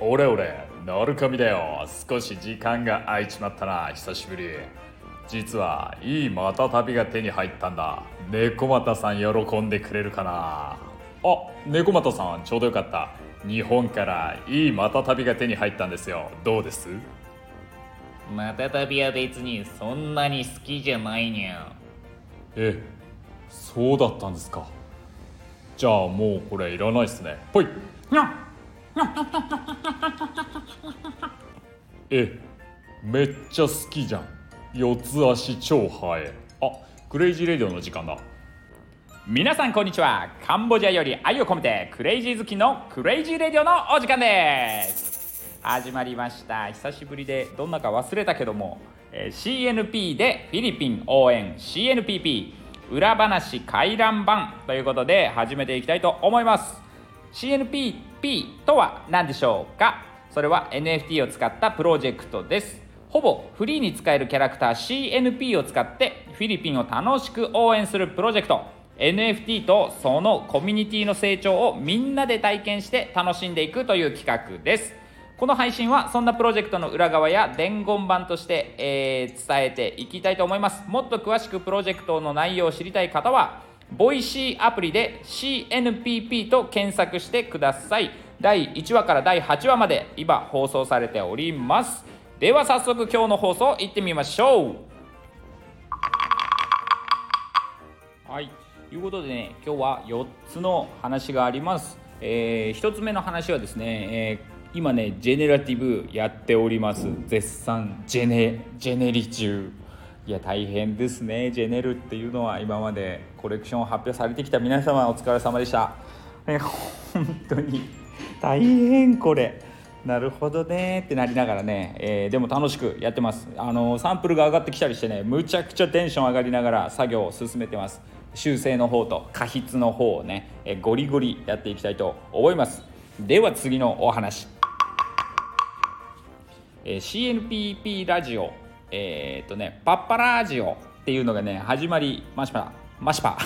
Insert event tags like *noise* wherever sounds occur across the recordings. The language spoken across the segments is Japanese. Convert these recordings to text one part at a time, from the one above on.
俺俺ノルコミだよ。少し時間が空いちまったな。久しぶり。実はいいまた旅が手に入ったんだ。猫又さん喜んでくれるかな。あ猫又さんちょうどよかった。日本からいいまた旅が手に入ったんですよ。どうです？また旅は別にそんなに好きじゃないにゃ。えそうだったんですか。じゃあもうこれいらないっすね。ほい。えめっちゃ好きじゃん。四つ足超ハエ。あクレイジーレディオの時間だ。皆さんこんにちは。カンボジアより愛を込めてクレイジー好きのクレイジーレディオのお時間です。始まりました。久しぶりでどんなか忘れたけども、えー CNP でフィリピン応援。CNPP 裏話回覧版ということで始めていきたいと思います。CNPP とは何でしょうか？それは NFT を使ったプロジェクトです。ほぼフリーに使えるキャラクター CNP を使ってフィリピンを楽しく応援するプロジェクト。NFT とそのコミュニティの成長をみんなで体験して楽しんでいくという企画です。この配信はそんなプロジェクトの裏側や伝言版として、えー伝えていきたいと思います。もっと詳しくプロジェクトの内容を知りたい方はボイシーアプリで CNPP と検索してください。第1話から第8話まで今放送されております。では早速今日の放送いってみましょう。はい、ということでね、今日は4つの話があります。え1つ目の話はですね、えー今ね、 generative やっております。絶賛。ジェネ、ジェネリ中。いや、大変ですね、ジェネルっていうのは今までコレクションを発表されてきた。皆様お疲れ様でした。え本当に。大変これ。なるほどね。ってなりながらね、えーでも楽しくやってます。あのサンプルが上がってきたりしてねむちゃくちゃテンション上がりながら作業を進めてます。修正の方と過筆の方をね、えゴリゴリやっていきたいと思います。では次のお話、えー CNPP ラジオえーっとねパッパラジオっていうのがね始まりました。マシパ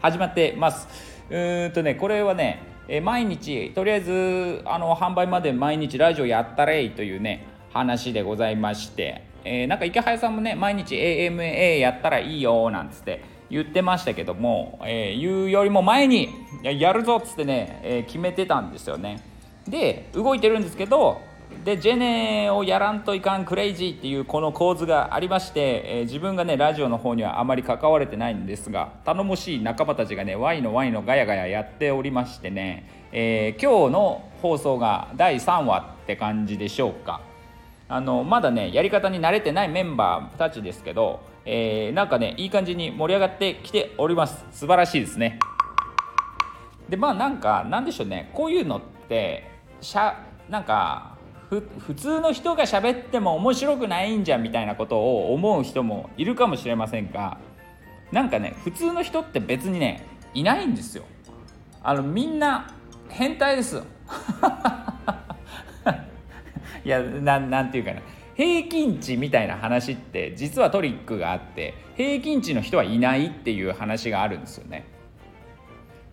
始まってます。うんとねこれはねえー毎日とりあえずあの販売まで毎日ラジオやったれいというね話でございまして、えーなんか池早さんもね毎日 AMA やったらいいよなんつって言ってましたけども、えー言うよりも前にややるぞっつってね、えー決めてたんですよね。で動いてるんですけどでジェネをやらんといかんクレイジーっていうこの構図がありまして、えー自分がねラジオの方にはあまり関われてないんですが頼もしい仲間たちがねワイのワイのガヤガヤやっておりましてね、えー今日の放送が第3話って感じでしょうか。あのまだねやり方に慣れてないメンバーたちですけど、えーなんかねいい感じに盛り上がってきております。素晴らしいですね。でまあなんかなんでしょうね。こういうのってしゃなんか普通の人が喋っても面白くないんじゃんみたいなことを思う人もいるかもしれませんがなんかね普通の人って別にねいないんですよ。あのみんな変態ですよ。*laughs* いやなんなんていうかな。平均値みたいな話って実はトリックがあって平均値の人はいないっていう話があるんですよね。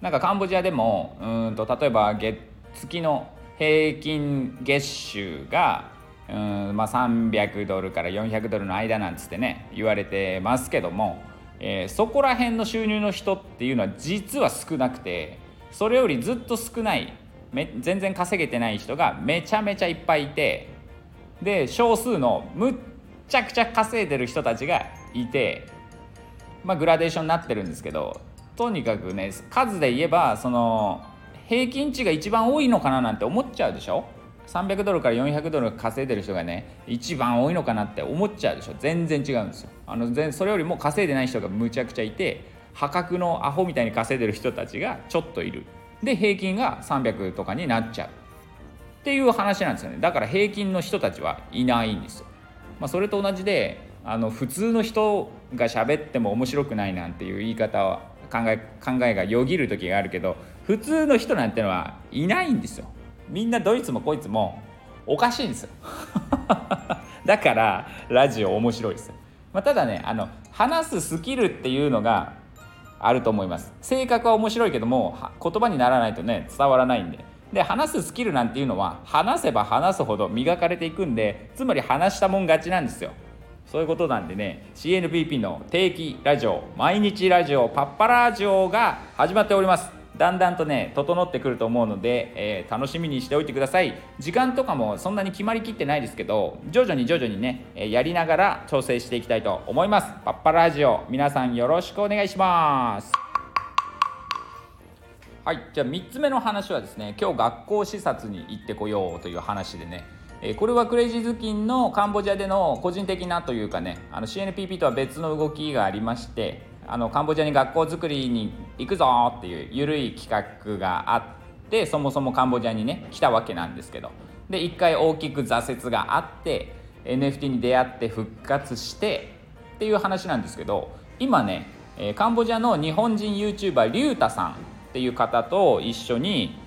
なんかカンボジアでもうんと例えば月月の平均月収がうん、まあ、300ドルから400ドルの間なんつってね言われてますけども、えーそこら辺の収入の人っていうのは実は少なくてそれよりずっと少ないめ全然稼げてない人がめちゃめちゃいっぱいいてで少数のむっちゃくちゃ稼いでる人たちがいてまあ、グラデーションになってるんですけどとにかくね数で言えばその平均値が一番多いのかななんて思っちゃうでしょ？300ドルから400ドル稼いでる人がね一番多いのかなって思っちゃうでしょ。全然違うんですよ。あのそれよりも稼いでない人がむちゃくちゃいて破格のアホみたいに稼いでる人たちがちょっといる。で平均が300とかになっちゃう。っていう話なんですよね。だから平均の人たちはいないんですよ、まあ、それと同じであの普通の人が喋っても面白くないなんていう言い方は考え考えがよぎる時があるけど普通の人なんてのはいないんですよ。みんなどいつもこいつもおかしいんですよ。*laughs* だからラジオ面白いです、まあ、ただねあの話すスキルっていうのがあると思います。性格は面白いけども言葉にならないとね伝わらないんで。で話すスキルなんていうのは話せば話すほど磨かれていくんでつまり話したもん勝ちなんですよ。そういうことなんでね CNPP の定期ラジオ毎日ラジオパッパラジオが始まっております。だんだんとね整ってくると思うので、えー楽しみにしておいてください。時間とかもそんなに決まりきってないですけど徐々に徐々にね、えやりながら調整していきたいと思います。パッパラジオ皆さんよろしくお願いします。はい、じゃあ3つ目の話はですね今日学校視察に行ってこようという話でね、えこれはクレイジーズキンのカンボジアでの個人的なというかねあの CNPP とは別の動きがありましてあのカンボジアに学校づくりに行くぞっていう緩い企画があってそもそもカンボジアにね来たわけなんですけど。で一回大きく挫折があって NFT に出会って復活してっていう話なんですけど今ね、カンボジアの日本人 YouTuber リュウタさんっていう方と一緒に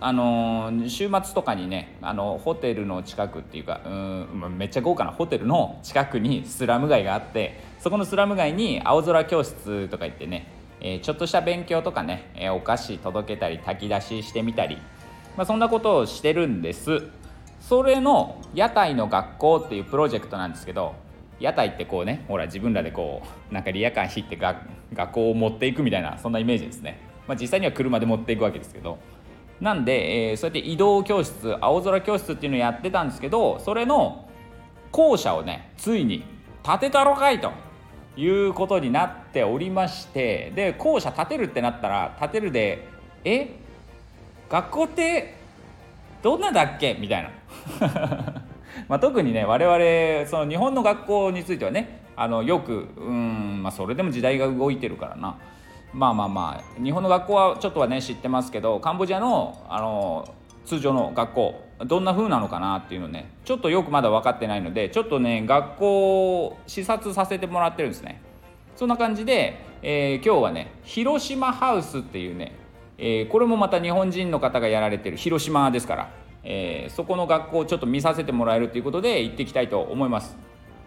あの週末とかにねあのホテルの近くっていうかうんめっちゃ豪華なホテルの近くに *laughs* スラム街があってそこのスラム街に青空教室とか行ってね、えーちょっとした勉強とかね、えーお菓子届けたり炊き出ししてみたり、まあ、そんなことをしてるんです。それの屋台の学校っていうプロジェクトなんですけど屋台ってこうねほら自分らでこうなんかリヤカー引いて学校を持っていくみたいなそんなイメージですね、まあ、実際には車で持っていくわけですけどなんで、えーそうやって移動教室青空教室っていうのをやってたんですけどそれの校舎をねついに建てたろかいということになっておりましてで校舎建てるってなったら建てるでえ学校ってどんなだっけ？みたいな。*laughs* まあ特にね我々その日本の学校についてはねあのよくうんまあそれでも時代が動いてるからな。まあまあまあ日本の学校はちょっとはね知ってますけどカンボジアのあの通常の学校どんな風なのかなっていうのねちょっとよくまだ分かってないのでちょっとね学校を視察させてもらってるんですね。そんな感じで、えー今日はね広島ハウスっていうね、えーこれもまた日本人の方がやられてる広島ですから、えーそこの学校をちょっと見させてもらえるということで行ってきたいと思います。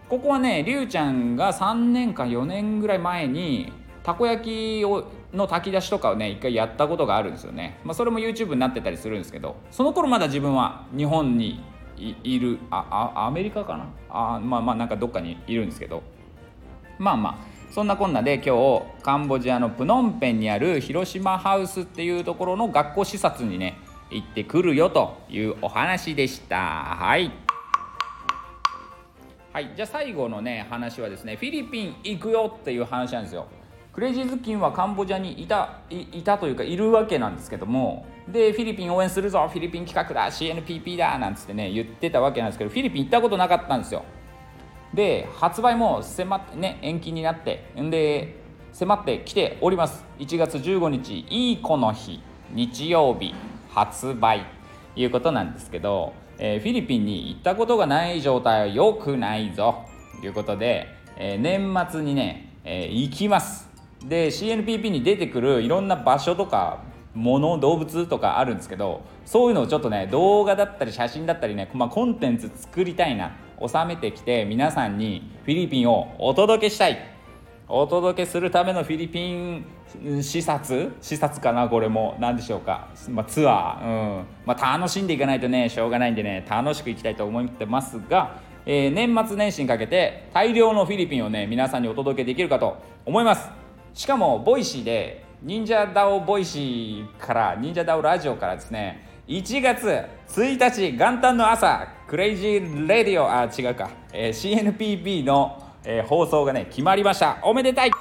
ここはねりゅうちゃんが3年か4年ぐらい前にたこ焼きをの炊き出しとかをね一回やったことがあるんですよね、まあ、それも YouTube になってたりするんですけどその頃まだ自分は日本にいるああアメリカかな？あまあまあなんかどっかにいるんですけど。まあまあそんなこんなで今日カンボジアのプノンペンにある広島ハウスっていうところの学校視察にね行ってくるよというお話でした。はい。はいじゃあ最後のね話はですねフィリピン行くよっていう話なんですよ。クレイジーズキンはカンボジアにいたいたというかいるわけなんですけどもでフィリピン応援するぞフィリピン企画だ CNPP だなんつってね言ってたわけなんですけどフィリピン行ったことなかったんですよ。で発売も迫ってね延期になってんで迫ってきております。1月15日いい子の日日曜日発売いうことなんですけど、えーフィリピンに行ったことがない状態は良くないぞということで、えー年末にね、えー行きます。で CNPP に出てくるいろんな場所とか物動物とかあるんですけどそういうのをちょっとね動画だったり写真だったりね、まあ、コンテンツ作りたいな収めてきて皆さんにフィリピンをお届けしたい。お届けするためのフィリピン視察？視察かなこれも。何でしょうか、まあ、ツアー、うん。まあ、楽しんでいかないとねしょうがないんでね楽しくいきたいと思ってますが、えー年末年始にかけて大量のフィリピンをね皆さんにお届けできるかと思います。しかもボイシーで忍者ダオボイシーから忍者ダオラジオからですね1月1日元旦の朝クレイジーレディオあ違うか、えー CNPP の、えー放送がね決まりました。おめでたい。*laughs*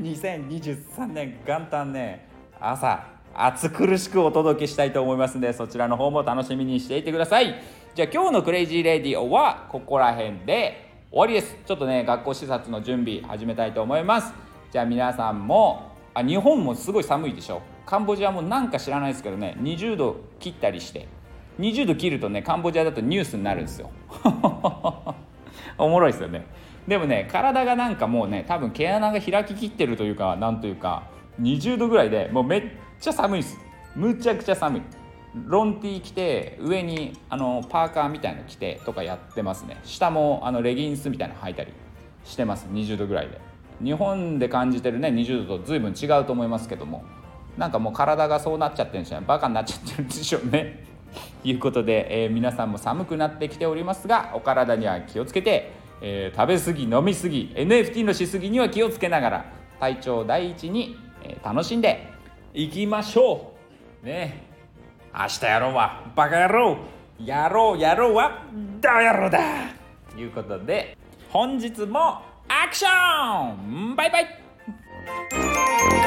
2023年元旦ね朝暑苦しくお届けしたいと思いますのでそちらの方も楽しみにしていてください。じゃあ今日のクレイジーレディオはここら辺で終わりです。ちょっとね学校視察の準備始めたいと思います。じゃあ皆さんもあ日本もすごい寒いでしょカンボジアもなんか知らないですけどね20度切ったりして。20度切るとねカンボジアだとニュースになるんですよ。*laughs* おもろいですよね。でもね体がなんかもうね多分毛穴が開ききってるというかなんというか20度ぐらいでもうめっちゃ寒いです。むちゃくちゃ寒い。ロンティー着て上にあのパーカーみたいの着てとかやってますね。下もあのレギンスみたいなの履いたりしてます。20度ぐらいで。日本で感じてるね20度と随分違うと思いますけども。なんかもう体がそうなっちゃってるんでしょうねバカになっちゃってるんでしょうね。*laughs* いうことで、えー皆さんも寒くなってきておりますがお体には気をつけて、えー食べ過ぎ飲み過ぎ NFT のしすぎには気をつけながら体調第一に、えー楽しんでいきましょう。ね。明日やろうはバカ野郎。やろうやろうはダ野郎だ。ということで本日もアクション。バイバイ